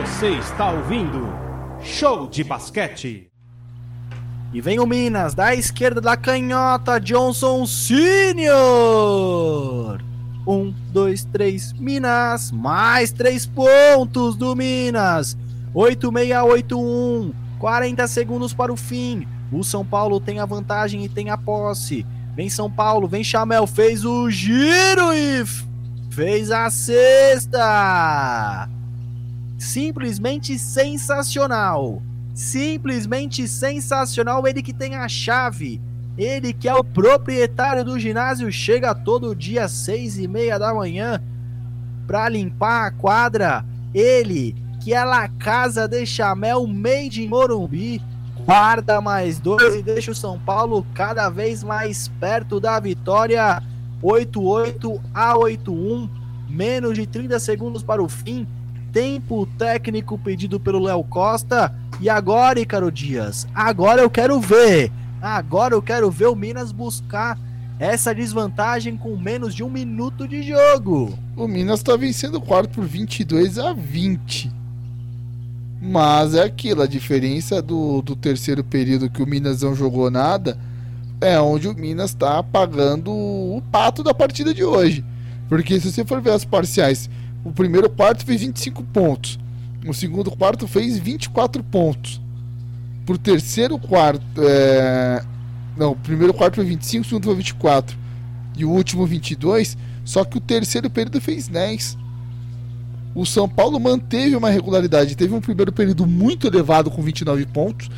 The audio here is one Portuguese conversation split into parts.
Você está ouvindo Show de Basquete. E vem o Minas, da esquerda da canhota, Johnson Senior. Um, dois, três, Minas. Mais três pontos do Minas. 8-6-8-1. 40 segundos para o fim. O São Paulo tem a vantagem e tem a posse. Vem São Paulo, vem Chamel, fez o giro e fez a sexta. Simplesmente sensacional. Simplesmente sensacional. Ele que tem a chave. Ele que é o proprietário do ginásio. Chega todo dia às seis e meia da manhã para limpar a quadra. Ele que é La Casa de Chamel Made in Morumbi. Guarda mais dois e deixa o São Paulo cada vez mais perto da vitória. 8-8 a 8-1. Menos de 30 segundos para o fim tempo técnico pedido pelo Léo Costa. E agora, Icaro Dias, agora eu quero ver. Agora eu quero ver o Minas buscar essa desvantagem com menos de um minuto de jogo. O Minas está vencendo o quarto por 22 a 20. Mas é aquilo, a diferença do, do terceiro período que o Minas não jogou nada é onde o Minas está pagando o pato da partida de hoje. Porque se você for ver as parciais, o primeiro quarto fez 25 pontos. O segundo quarto fez 24 pontos. Pro terceiro quarto. É... Não, o primeiro quarto foi 25, o segundo foi 24. E o último 22. Só que o terceiro período fez 10. O São Paulo manteve uma regularidade. Teve um primeiro período muito elevado com 29 pontos.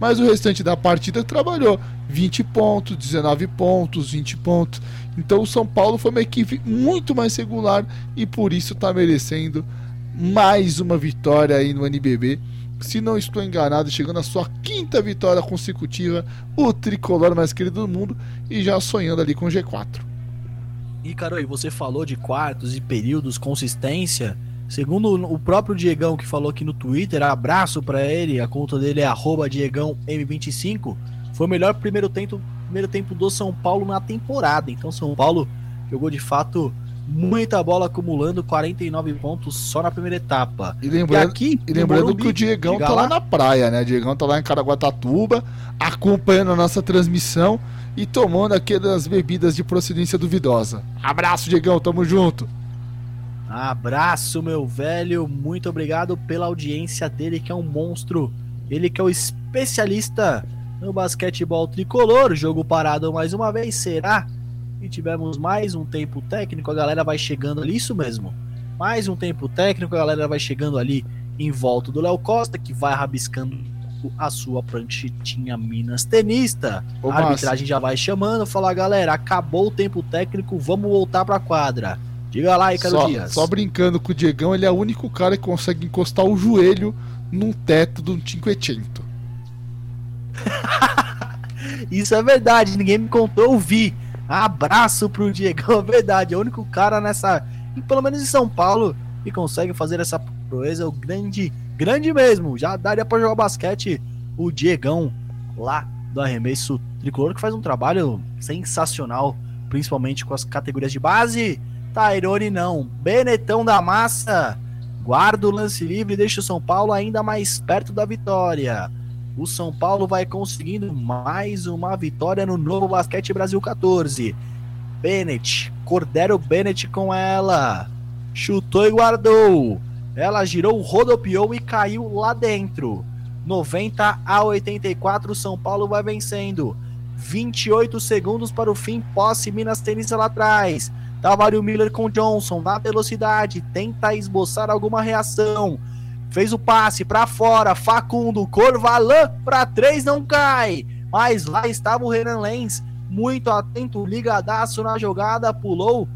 Mas o restante da partida trabalhou 20 pontos, 19 pontos, 20 pontos. Então o São Paulo foi uma equipe muito mais regular e por isso está merecendo mais uma vitória aí no NBB. Se não estou enganado, chegando à sua quinta vitória consecutiva, o tricolor mais querido do mundo e já sonhando ali com o G4. E Carol, você falou de quartos e períodos, consistência. Segundo o próprio Diegão que falou aqui no Twitter, abraço para ele, a conta dele é DiegãoM25. Foi o melhor primeiro tempo primeiro tempo do São Paulo na temporada. Então, São Paulo jogou de fato muita bola, acumulando 49 pontos só na primeira etapa. E lembrando, e aqui, e lembrando Morumbi, que o Diegão tá lá. lá na praia, né? O Diegão tá lá em Caraguatatuba, acompanhando a nossa transmissão e tomando aquelas bebidas de procedência duvidosa. Abraço, Diegão, tamo junto. Abraço, meu velho. Muito obrigado pela audiência dele, que é um monstro. Ele que é o especialista no basquetebol tricolor. Jogo parado mais uma vez, será? E tivemos mais um tempo técnico, a galera vai chegando ali, isso mesmo. Mais um tempo técnico, a galera vai chegando ali em volta do Léo Costa, que vai rabiscando a sua pranchetinha Minas Tenista. Ô, a arbitragem já vai chamando, falar, galera, acabou o tempo técnico, vamos voltar pra quadra. Diga lá, Icaro só, Dias. Só brincando com o Diegão, ele é o único cara que consegue encostar o joelho num teto de um Cinquecento. Isso é verdade, ninguém me contou, eu vi. Abraço pro Diego, é verdade. É o único cara nessa. Pelo menos em São Paulo, que consegue fazer essa proeza. O grande, grande mesmo. Já daria pra jogar basquete o Diegão lá do arremesso tricolor, que faz um trabalho sensacional, principalmente com as categorias de base. Tairone não. Benetão da massa. Guarda o lance livre e deixa o São Paulo ainda mais perto da vitória o São Paulo vai conseguindo mais uma vitória no novo Basquete Brasil 14. Bennett, Cordero Bennett com ela. Chutou e guardou. Ela girou, rodopiou e caiu lá dentro. 90 a 84, São Paulo vai vencendo. 28 segundos para o fim, posse Minas Tênis lá atrás. Tavario Miller com Johnson na velocidade, tenta esboçar alguma reação fez o passe para fora, Facundo, Corvalan para três não cai, mas lá estava o Renan Lenz, muito atento, ligadaço na jogada, pulou,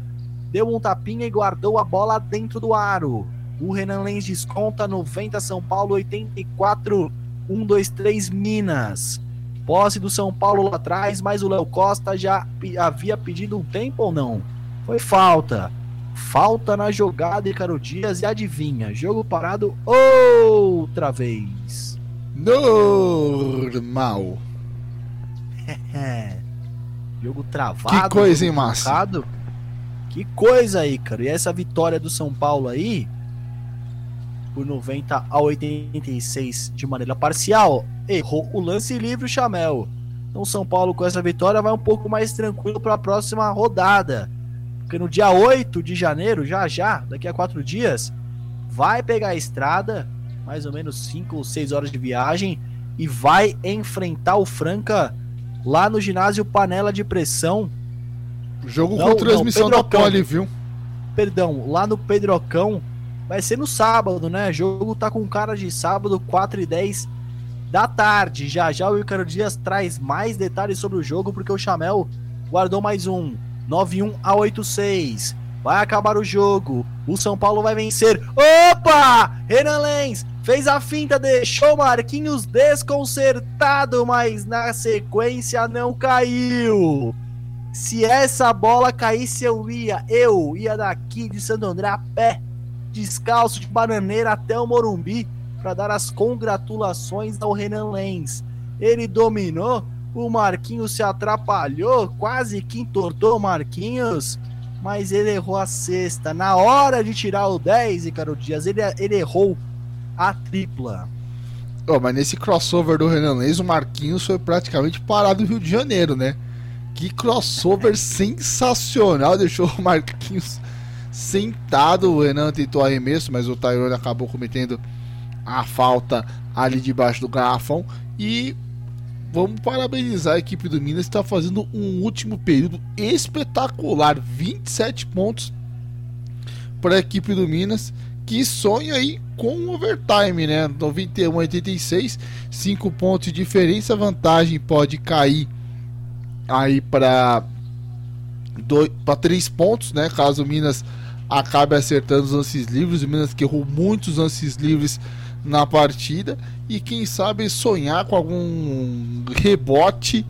deu um tapinha e guardou a bola dentro do aro. O Renan Lenz desconta 90 São Paulo 84 1 2 3 Minas. Posse do São Paulo lá atrás, mas o Léo Costa já havia pedido um tempo ou não? Foi falta. Falta na jogada, Icaro Dias, e adivinha, jogo parado outra vez. Normal. jogo travado. Que coisa, hein, Márcio? Que coisa aí, cara. E essa vitória do São Paulo aí por 90 a 86 de maneira parcial. Errou o lance livre o Chamel. Então São Paulo com essa vitória vai um pouco mais tranquilo para a próxima rodada. Porque no dia 8 de janeiro, já já, daqui a quatro dias, vai pegar a estrada, mais ou menos 5 ou 6 horas de viagem, e vai enfrentar o Franca lá no ginásio Panela de Pressão. Jogo não, com transmissão não, da Poli, viu? Perdão, lá no Pedrocão. Vai ser no sábado, né? O jogo tá com cara de sábado, 4 e 10 da tarde. Já já o Ícaro Dias traz mais detalhes sobre o jogo, porque o Chamel guardou mais um. 9-1 a 8-6. Vai acabar o jogo. O São Paulo vai vencer. Opa! Renan Lenz fez a finta, deixou Marquinhos desconcertado, mas na sequência não caiu. Se essa bola caísse, eu ia. Eu ia daqui de Santo André a pé, descalço de bananeira até o Morumbi, para dar as congratulações ao Renan Lenz. Ele dominou, o Marquinhos se atrapalhou, quase que entortou o Marquinhos mas ele errou a sexta. Na hora de tirar o 10, Ricardo Dias, ele, ele errou a tripla. Oh, mas nesse crossover do Renan Lenz, o Marquinhos foi praticamente parado no Rio de Janeiro, né? Que crossover sensacional, deixou o Marquinhos sentado. O Renan tentou arremesso, mas o Tyrone acabou cometendo a falta ali debaixo do garrafão. E vamos parabenizar a equipe do Minas, está fazendo um último período espetacular 27 pontos para a equipe do Minas, que sonha aí com o overtime, né? 91 a 86, 5 pontos de diferença, vantagem pode cair aí para para 3 pontos, né? Caso o Minas acabe acertando os lances livres, o Minas que errou muitos lances livres na partida e quem sabe sonhar com algum rebote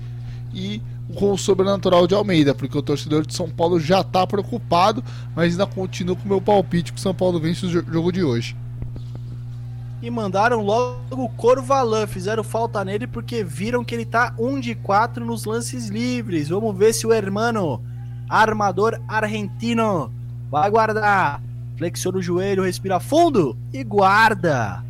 e o sobrenatural de Almeida, porque o torcedor de São Paulo já está preocupado, mas ainda continua com o meu palpite que o São Paulo vence o jogo de hoje. E mandaram logo o Corvalan, fizeram falta nele porque viram que ele tá 1 de 4 nos lances livres. Vamos ver se o hermano armador argentino vai guardar. Flexiona o joelho, respira fundo e guarda.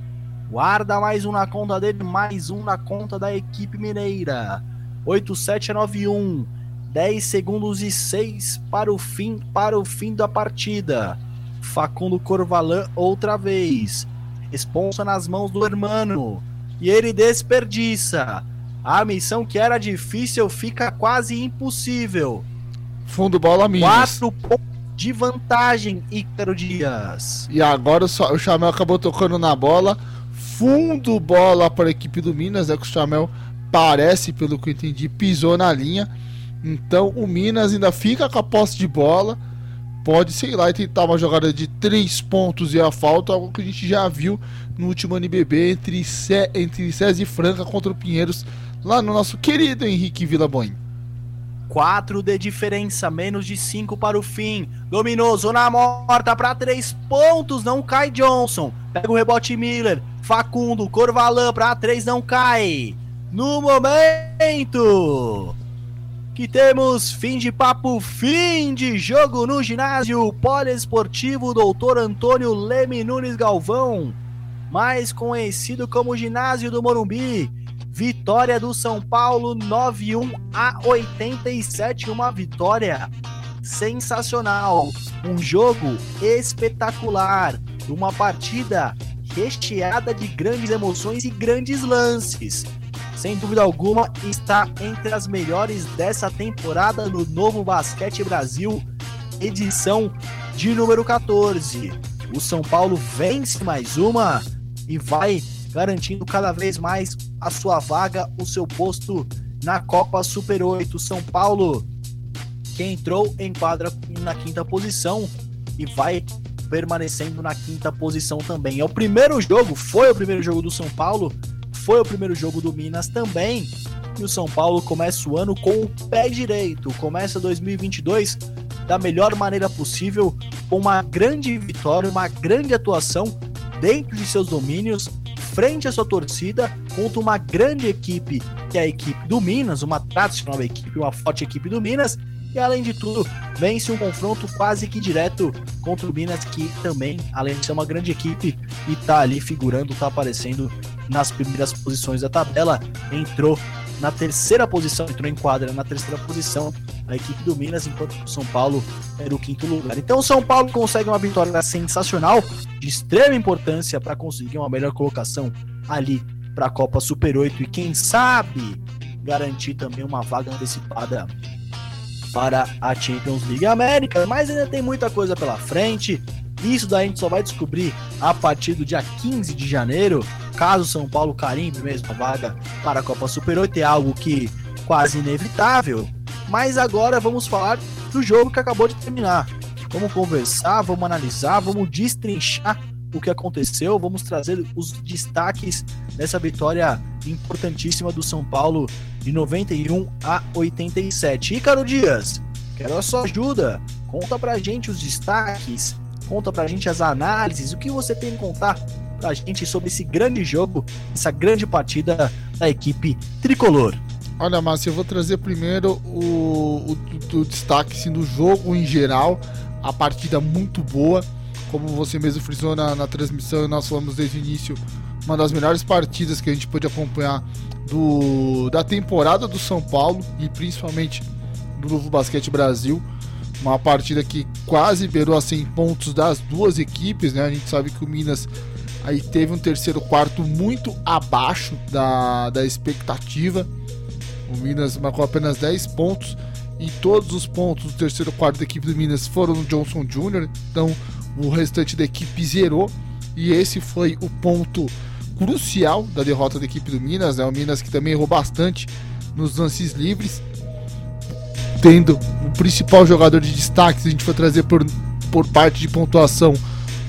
Guarda mais um na conta dele, mais um na conta da equipe mineira. 8-7 a 9-1. 10 segundos e 6 para o fim, para o fim da partida. Facundo Corvalan outra vez. Responsa nas mãos do hermano. E ele desperdiça. A missão que era difícil fica quase impossível. Fundo bola Minas. 4 pontos de vantagem, Ícaro Dias. E agora o Chamel acabou tocando na bola fundo bola para a equipe do Minas, é que o Chamel parece, pelo que eu entendi, pisou na linha. Então o Minas ainda fica com a posse de bola. Pode, sei lá, tentar uma jogada de três pontos e a falta, algo que a gente já viu no último NBB entre, Cé entre César e Franca contra o Pinheiros, lá no nosso querido Henrique Vila Boim. 4 de diferença, menos de 5 para o fim. Dominou, zona morta para 3 pontos, não cai Johnson. Pega o rebote Miller, Facundo, Corvalan para 3 não cai. No momento que temos fim de papo, fim de jogo no ginásio poliesportivo Doutor Antônio Leme Nunes Galvão, mais conhecido como Ginásio do Morumbi Vitória do São Paulo 9-1 a 87, uma vitória sensacional, um jogo espetacular, uma partida recheada de grandes emoções e grandes lances. Sem dúvida alguma, está entre as melhores dessa temporada no Novo Basquete Brasil, edição de número 14. O São Paulo vence mais uma e vai garantindo cada vez mais a sua vaga, o seu posto na Copa Super 8. São Paulo, que entrou em quadra na quinta posição e vai permanecendo na quinta posição também. É o primeiro jogo, foi o primeiro jogo do São Paulo, foi o primeiro jogo do Minas também. E o São Paulo começa o ano com o pé direito, começa 2022 da melhor maneira possível, com uma grande vitória, uma grande atuação dentro de seus domínios, frente à sua torcida contra uma grande equipe, que é a equipe do Minas, uma tradicional equipe, uma forte equipe do Minas, E além de tudo, vence um confronto quase que direto contra o Minas, que também, além de ser uma grande equipe e tá ali figurando, tá aparecendo nas primeiras posições da tabela, entrou na terceira posição, entrou em quadra na terceira posição a equipe do Minas, enquanto o São Paulo era o quinto lugar. Então o São Paulo consegue uma vitória sensacional, de extrema importância para conseguir uma melhor colocação ali para a Copa Super 8 e quem sabe garantir também uma vaga antecipada para a Champions League América, mas ainda tem muita coisa pela frente. Isso daí a gente só vai descobrir a partir do dia 15 de janeiro, caso São Paulo carimbe mesmo a vaga para a Copa Super 8, é algo que quase inevitável. Mas agora vamos falar do jogo que acabou de terminar. Vamos conversar, vamos analisar, vamos destrinchar o que aconteceu, vamos trazer os destaques dessa vitória importantíssima do São Paulo de 91 a 87. Ícaro Dias, quero a sua ajuda. Conta pra gente os destaques, conta pra gente as análises, o que você tem a contar pra gente sobre esse grande jogo, essa grande partida da equipe tricolor. Olha, Márcio, eu vou trazer primeiro o, o, o destaque assim, do jogo em geral, a partida muito boa, como você mesmo frisou na, na transmissão nós falamos desde o início, uma das melhores partidas que a gente pôde acompanhar do, da temporada do São Paulo e principalmente do Novo Basquete Brasil. Uma partida que quase beirou a 100 pontos das duas equipes, né? A gente sabe que o Minas aí teve um terceiro quarto muito abaixo da, da expectativa. O Minas marcou apenas 10 pontos e todos os pontos do terceiro quarto da equipe do Minas foram no Johnson Jr. Então o restante da equipe zerou e esse foi o ponto crucial da derrota da equipe do Minas. Né? O Minas que também errou bastante nos lances livres, tendo o principal jogador de destaque, se a gente for trazer por, por parte de pontuação,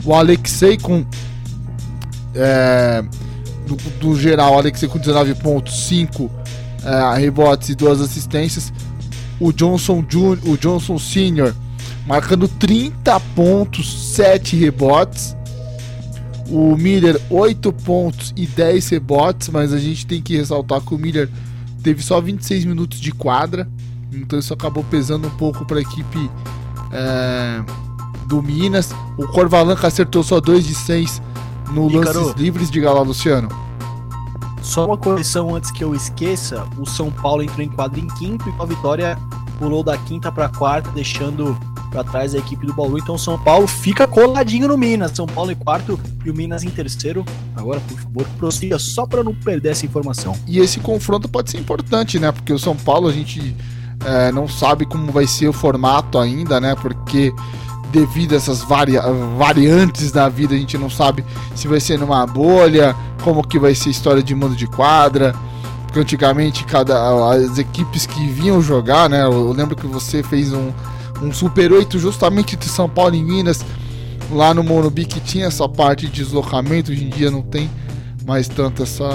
o Alexei com. É, do, do, geral, Alexei com 19 pontos, 5 é, rebotes e 2 assistências. O Johnson Jr., o Johnson Sr. marcando 30 pontos, 7 rebotes. O Miller, 8 pontos e 10 rebotes, mas a gente tem que ressaltar que o Miller teve só 26 minutos de quadra, então isso acabou pesando um pouco para a equipe é, do Minas. O Corvalanca acertou só 2 de 6 no lances livres. de lá, Luciano. Só uma correção antes que eu esqueça: o São Paulo entrou em quadra em quinto e a vitória pulou da quinta para quarta, deixando para trás a equipe do Bauru. Então São Paulo fica coladinho no Minas. São Paulo em quarto e o Minas em terceiro. Agora, por favor, prossiga só para não perder essa informação. E esse confronto pode ser importante, né? Porque o São Paulo a gente é, não sabe como vai ser o formato ainda, né? Porque devido a essas vari variantes da vida, a gente não sabe se vai ser numa bolha, como que vai ser a história de mando de quadra. Porque antigamente cada as equipes que vinham jogar, né? Eu lembro que você fez um um Super 8 justamente de São Paulo e Minas, lá no Monobi que tinha essa parte de deslocamento, hoje em dia não tem mais tanto essa,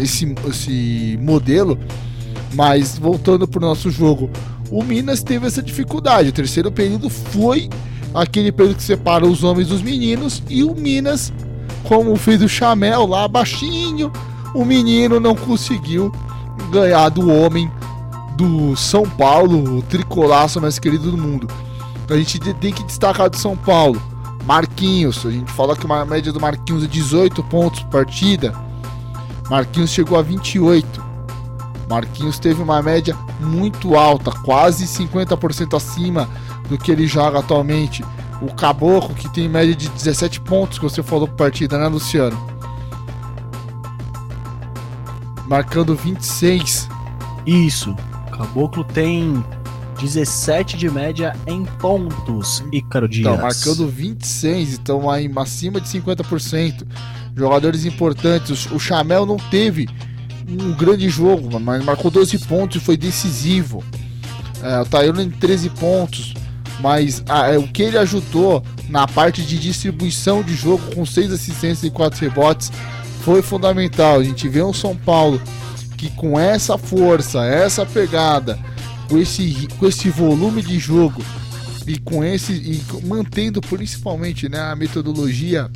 esse, esse modelo. Mas voltando para o nosso jogo, o Minas teve essa dificuldade. O terceiro período foi aquele período que separa os homens dos meninos e o Minas, como fez o Chamel lá baixinho, o menino não conseguiu ganhar do homem do São Paulo, o tricolaço mais querido do mundo. Então a gente tem que destacar do São Paulo. Marquinhos, a gente fala que uma média do Marquinhos é 18 pontos por partida. Marquinhos chegou a 28. Marquinhos teve uma média muito alta, quase 50% acima do que ele joga atualmente. O Caboclo, que tem média de 17 pontos, que você falou por partida, né, Luciano? Marcando 26. Isso. Caboclo tem 17 de média em pontos, Ícaro Dias. Então, marcando 26, então aí acima de 50%. Jogadores importantes. O Chamel não teve um grande jogo, mas marcou 12 pontos e foi decisivo. É, o em 13 pontos, mas ah, é, o que ele ajudou na parte de distribuição de jogo com 6 assistências e 4 rebotes foi fundamental. A gente vê um São Paulo que com essa força, essa pegada, com esse, com esse volume de jogo e com esse e mantendo principalmente né, a metodologia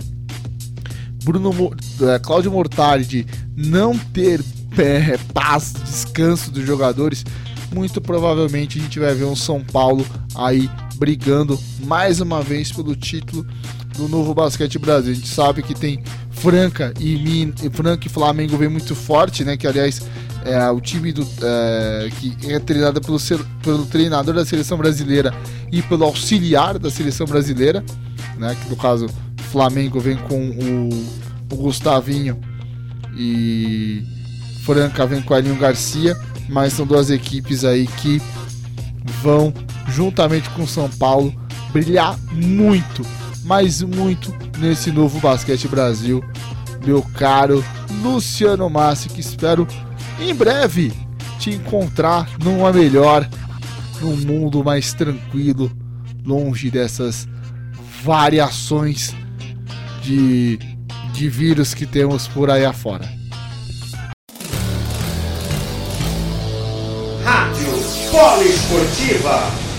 Bruno é, Cláudio Mortari de não ter é, paz, descanso dos jogadores, muito provavelmente a gente vai ver um São Paulo aí brigando mais uma vez pelo título do novo basquete Brasil. A gente sabe que tem Franca e Min, Franca e Flamengo vem muito forte, né? Que aliás é o time do, é, que é treinado pelo, pelo treinador da seleção brasileira e pelo auxiliar da seleção brasileira, né? Que no caso Flamengo vem com o, o Gustavinho e Franca vem com o Elinho Garcia, mas são duas equipes aí que vão juntamente com São Paulo brilhar muito, mas muito nesse novo basquete Brasil, meu caro Luciano Massi, que espero em breve te encontrar numa melhor, num mundo mais tranquilo, longe dessas variações de, de vírus que temos por aí afora. Rádio Poliesportiva.